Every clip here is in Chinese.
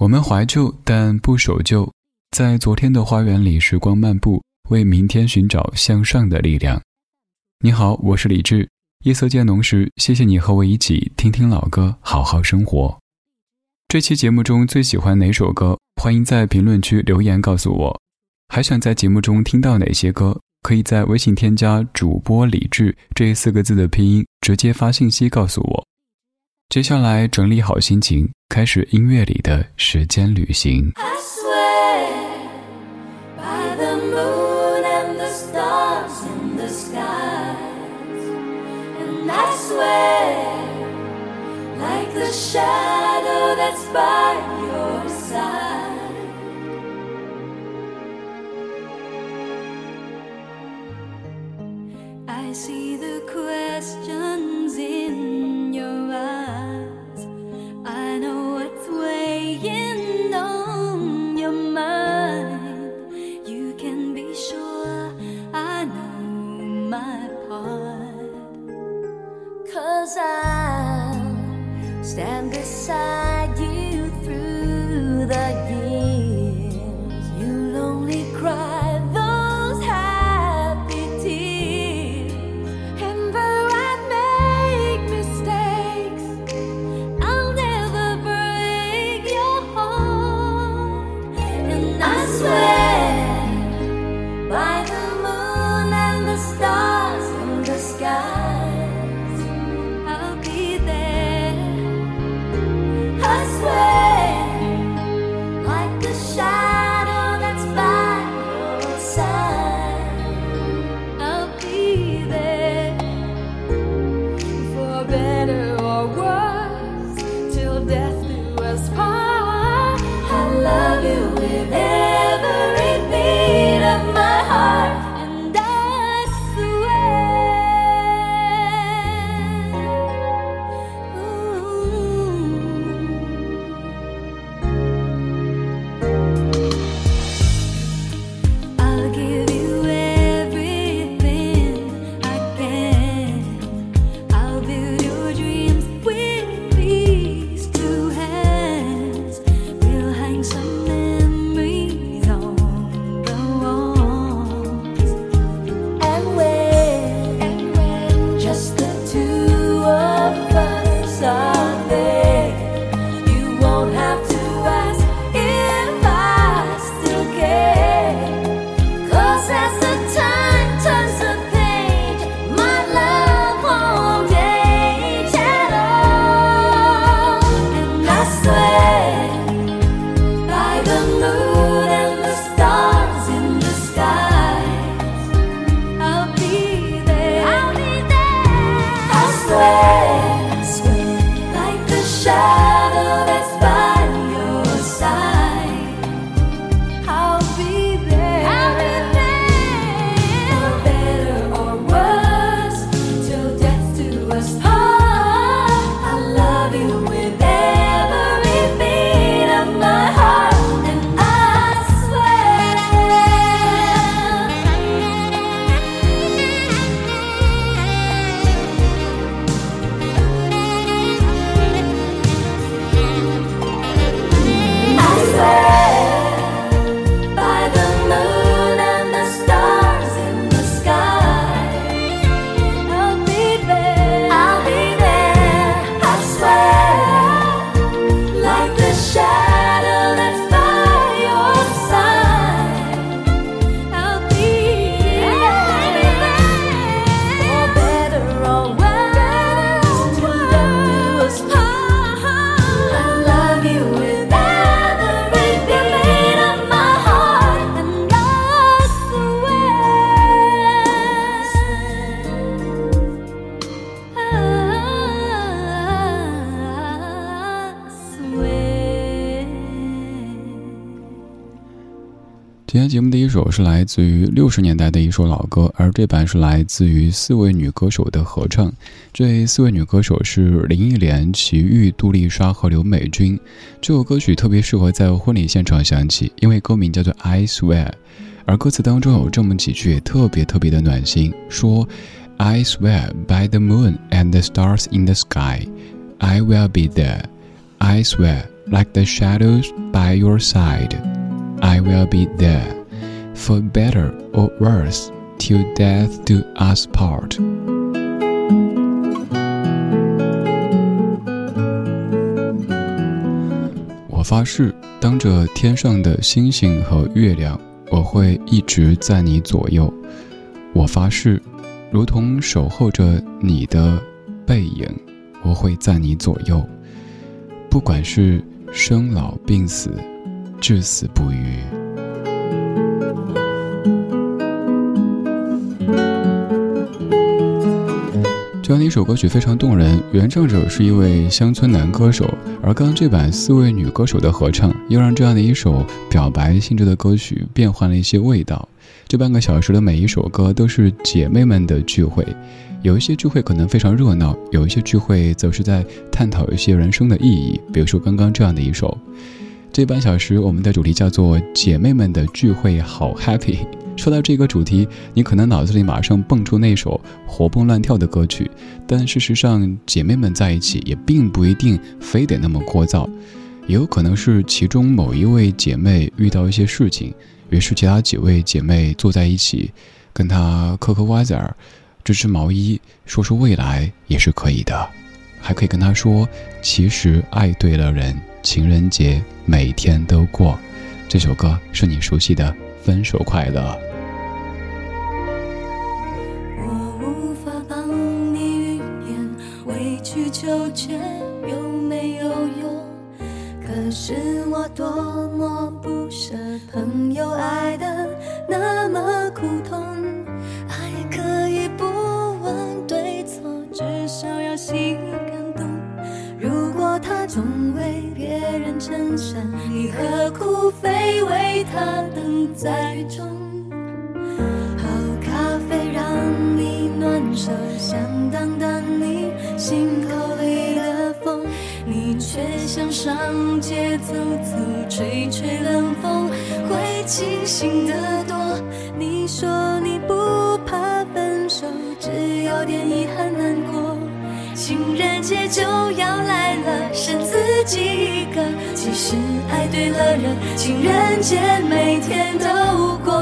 我们怀旧，但不守旧，在昨天的花园里时光漫步，为明天寻找向上的力量。你好，我是李志。夜色渐浓时，谢谢你和我一起听听老歌，好好生活。这期节目中最喜欢哪首歌？欢迎在评论区留言告诉我。还想在节目中听到哪些歌？可以在微信添加主播李志这四个字的拼音，直接发信息告诉我。接下来整理好心情，开始音乐里的时间旅行。stand 今天节目的一首是来自于六十年代的一首老歌，而这版是来自于四位女歌手的合唱。这四位女歌手是林忆莲、齐豫、杜丽莎和刘美君。这首歌曲特别适合在婚礼现场响起，因为歌名叫做《I Swear》，而歌词当中有这么几句特别特别的暖心，说：“I swear by the moon and the stars in the sky, I will be there. I swear like the shadows by your side. I will be there, for better or worse, till death do us part. 我发誓，当着天上的星星和月亮，我会一直在你左右。我发誓，如同守候着你的背影，我会在你左右。不管是生老病死，至死不渝。这样的一首歌曲非常动人，原唱者是一位乡村男歌手，而刚刚这版四位女歌手的合唱，又让这样的一首表白性质的歌曲变换了一些味道。这半个小时的每一首歌都是姐妹们的聚会，有一些聚会可能非常热闹，有一些聚会则是在探讨一些人生的意义。比如说刚刚这样的一首，这半小时我们的主题叫做“姐妹们的聚会好 happy”。说到这个主题，你可能脑子里马上蹦出那首活蹦乱跳的歌曲，但事实上，姐妹们在一起也并不一定非得那么聒噪，也有可能是其中某一位姐妹遇到一些事情，于是其他几位姐妹坐在一起，跟她嗑嗑瓜子儿，织织毛衣，说说未来也是可以的，还可以跟她说，其实爱对了人，情人节每天都过。这首歌是你熟悉的《分手快乐》。我无法帮你预言委曲求全有没有用？可是我多么不舍朋友爱的那么苦痛。你何苦非为他等在雨中？好咖啡让你暖手，想挡挡你心口里的风，你。却想上街走走，吹吹冷风，会清醒得多。你说你不怕分手，只有点遗憾。情人节就要来了，剩自己一个。其实爱对了人，情人节每天都过。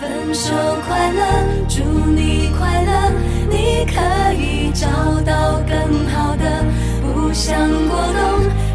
分手快乐，祝你快乐，你可以找到更好的。不想过冬，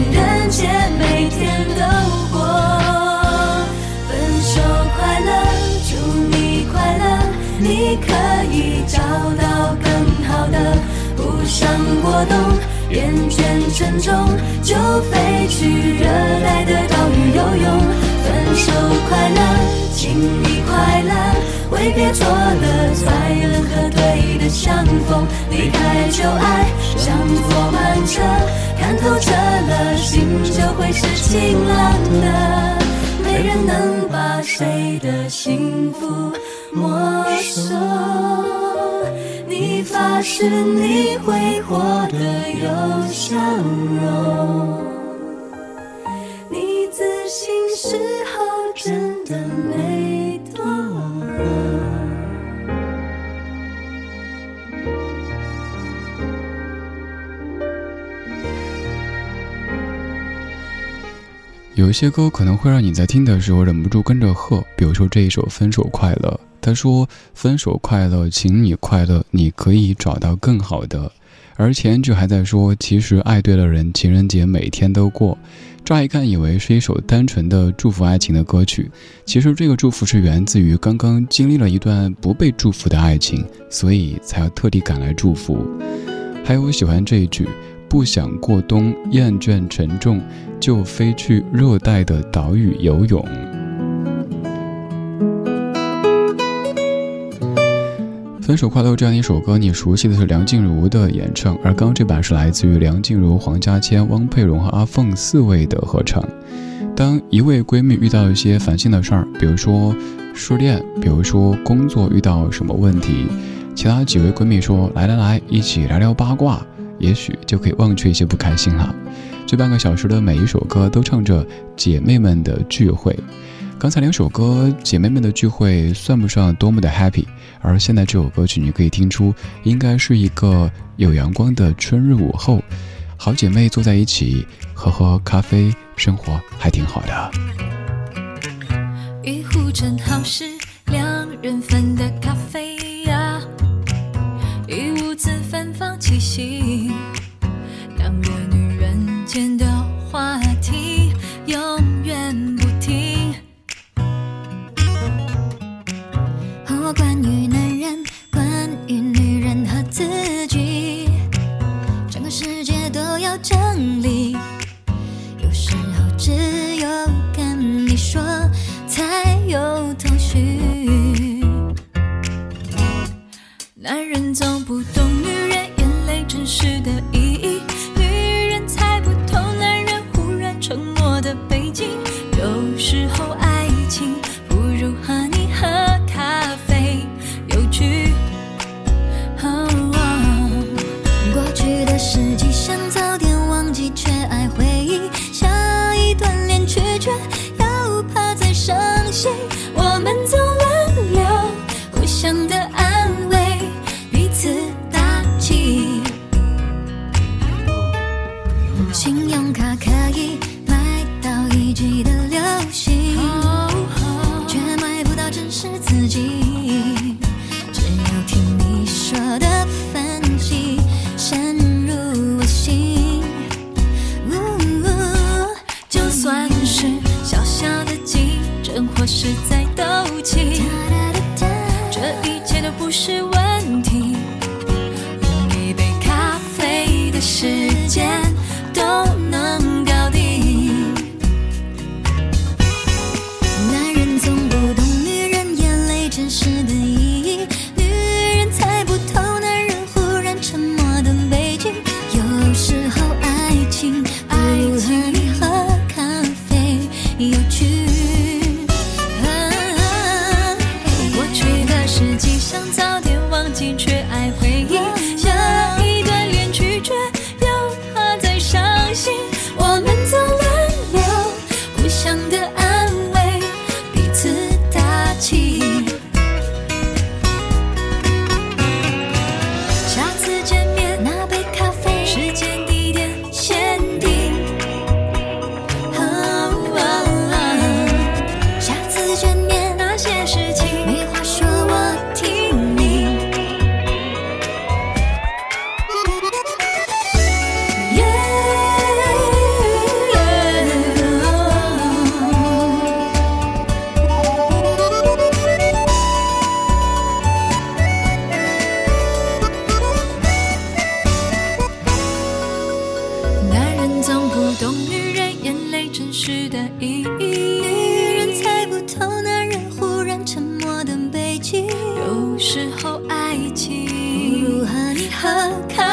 情人节每天都过。分手快乐，祝你快乐，你可以找到更好的。不想过冬，厌倦沉重，就飞去热带的岛屿游泳。分手快乐，请你快乐，挥别错的快乐和痛。相逢，离开旧爱，像坐慢车，看透彻了，心就会是晴朗的。没人能把谁的幸福没收，你发誓你会活得有笑容。你自信时候真的美。有一些歌可能会让你在听的时候忍不住跟着和，比如说这一首《分手快乐》。他说：“分手快乐，请你快乐，你可以找到更好的。”而前句还在说：“其实爱对了人，情人节每天都过。”乍一看以为是一首单纯的祝福爱情的歌曲，其实这个祝福是源自于刚刚经历了一段不被祝福的爱情，所以才要特地赶来祝福。还有我喜欢这一句：“不想过冬，厌倦沉重，就飞去热带的岛屿游泳。”分手快乐这样一首歌，你熟悉的是梁静茹的演唱，而刚刚这版是来自于梁静茹、黄家千、汪佩蓉和阿凤四位的合唱。当一位闺蜜遇到一些烦心的事儿，比如说失恋，比如说工作遇到什么问题，其他几位闺蜜说：“来来来，一起聊聊八卦，也许就可以忘却一些不开心了。”这半个小时的每一首歌都唱着姐妹们的聚会。刚才两首歌，姐妹们的聚会算不上多么的 happy，而现在这首歌曲，你可以听出，应该是一个有阳光的春日午后，好姐妹坐在一起喝喝咖啡，生活还挺好的。一壶正好是两人份的咖啡气息，实际选择。时间。的看。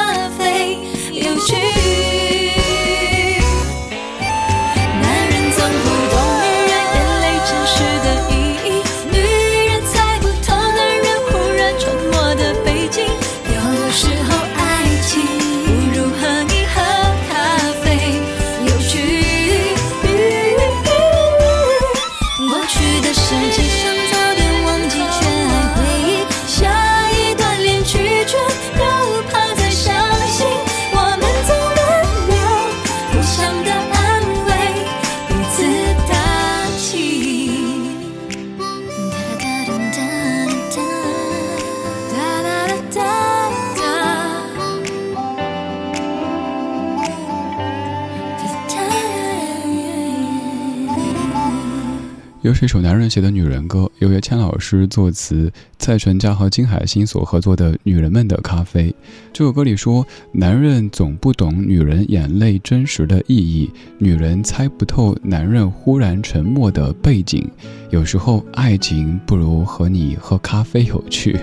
又是一首男人写的女人歌，由叶谦老师作词，蔡淳佳和金海心所合作的《女人们的咖啡》。这首歌里说，男人总不懂女人眼泪真实的意义，女人猜不透男人忽然沉默的背景。有时候，爱情不如和你喝咖啡有趣。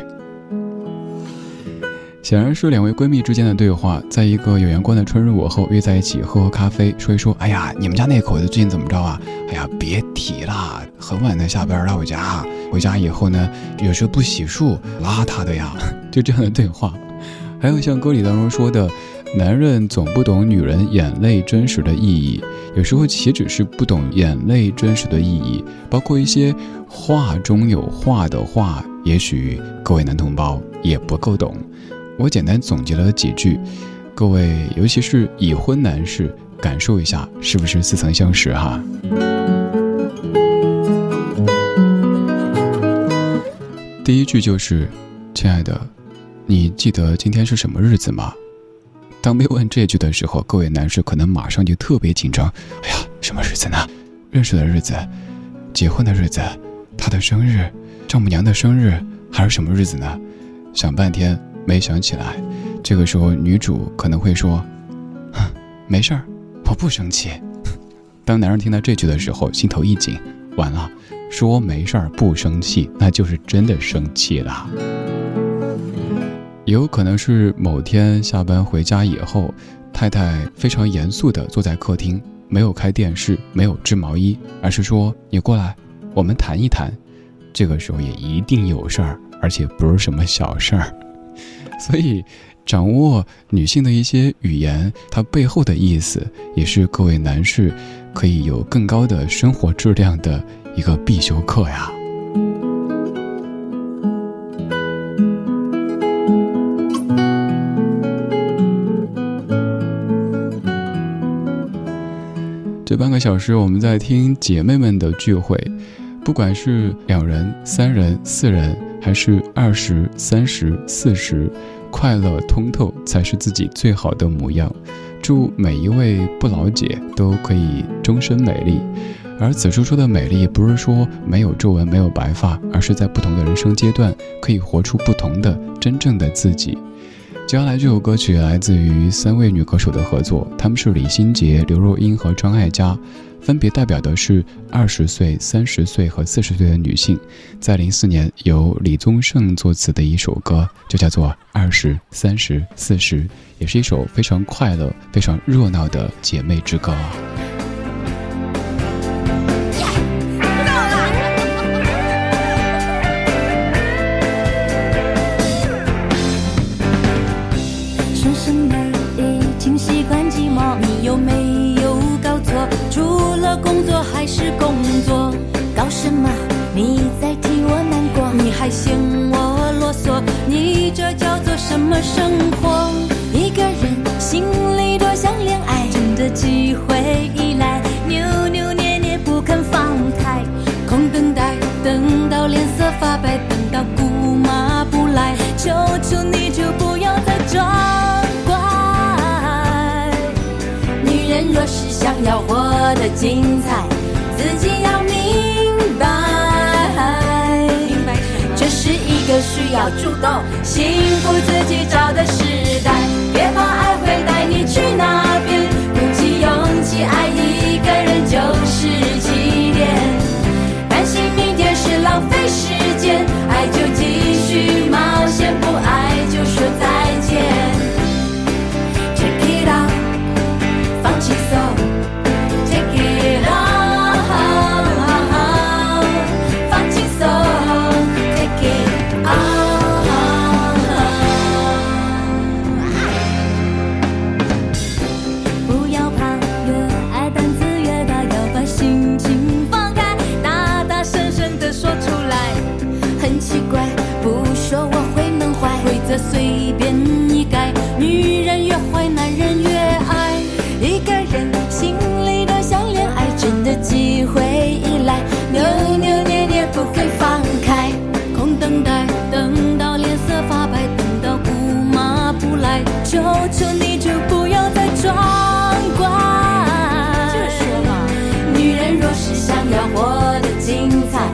显然是两位闺蜜之间的对话，在一个有阳光的春日午后，约在一起喝喝咖啡，说一说。哎呀，你们家那口子最近怎么着啊？哎呀，别提了，很晚才下班到我家，回家以后呢，有时候不洗漱，邋遢的呀。就这样的对话。还有像歌里当中说的，男人总不懂女人眼泪真实的意义，有时候岂止是不懂眼泪真实的意义，包括一些话中有话的话，也许各位男同胞也不够懂。我简单总结了几句，各位，尤其是已婚男士，感受一下，是不是似曾相识哈？第一句就是：“亲爱的，你记得今天是什么日子吗？”当被问这句的时候，各位男士可能马上就特别紧张。哎呀，什么日子呢？认识的日子，结婚的日子，他的生日，丈母娘的生日，还是什么日子呢？想半天。没想起来，这个时候女主可能会说：“没事儿，我不生气。”当男人听到这句的时候，心头一紧，完了，说没事儿不生气，那就是真的生气了。有可能是某天下班回家以后，太太非常严肃地坐在客厅，没有开电视，没有织毛衣，而是说：“你过来，我们谈一谈。”这个时候也一定有事儿，而且不是什么小事儿。所以，掌握女性的一些语言，它背后的意思，也是各位男士可以有更高的生活质量的一个必修课呀。这半个小时，我们在听姐妹们的聚会，不管是两人、三人、四人。还是二十三十四十，快乐通透才是自己最好的模样。祝每一位不老姐都可以终身美丽。而此处说的美丽，不是说没有皱纹、没有白发，而是在不同的人生阶段，可以活出不同的真正的自己。接下来这首歌曲来自于三位女歌手的合作，她们是李心洁、刘若英和张艾嘉。分别代表的是二十岁、三十岁和四十岁的女性，在零四年由李宗盛作词的一首歌，就叫做《二十三十四十》，也是一首非常快乐、非常热闹的姐妹之歌。要活得精彩，自己要明白。这是一个需要主动幸福自己找的时代，别怕爱会带你去哪边，鼓起勇气爱一个人就是起点，担心明天是浪费时间，爱就继续冒险，不爱人材。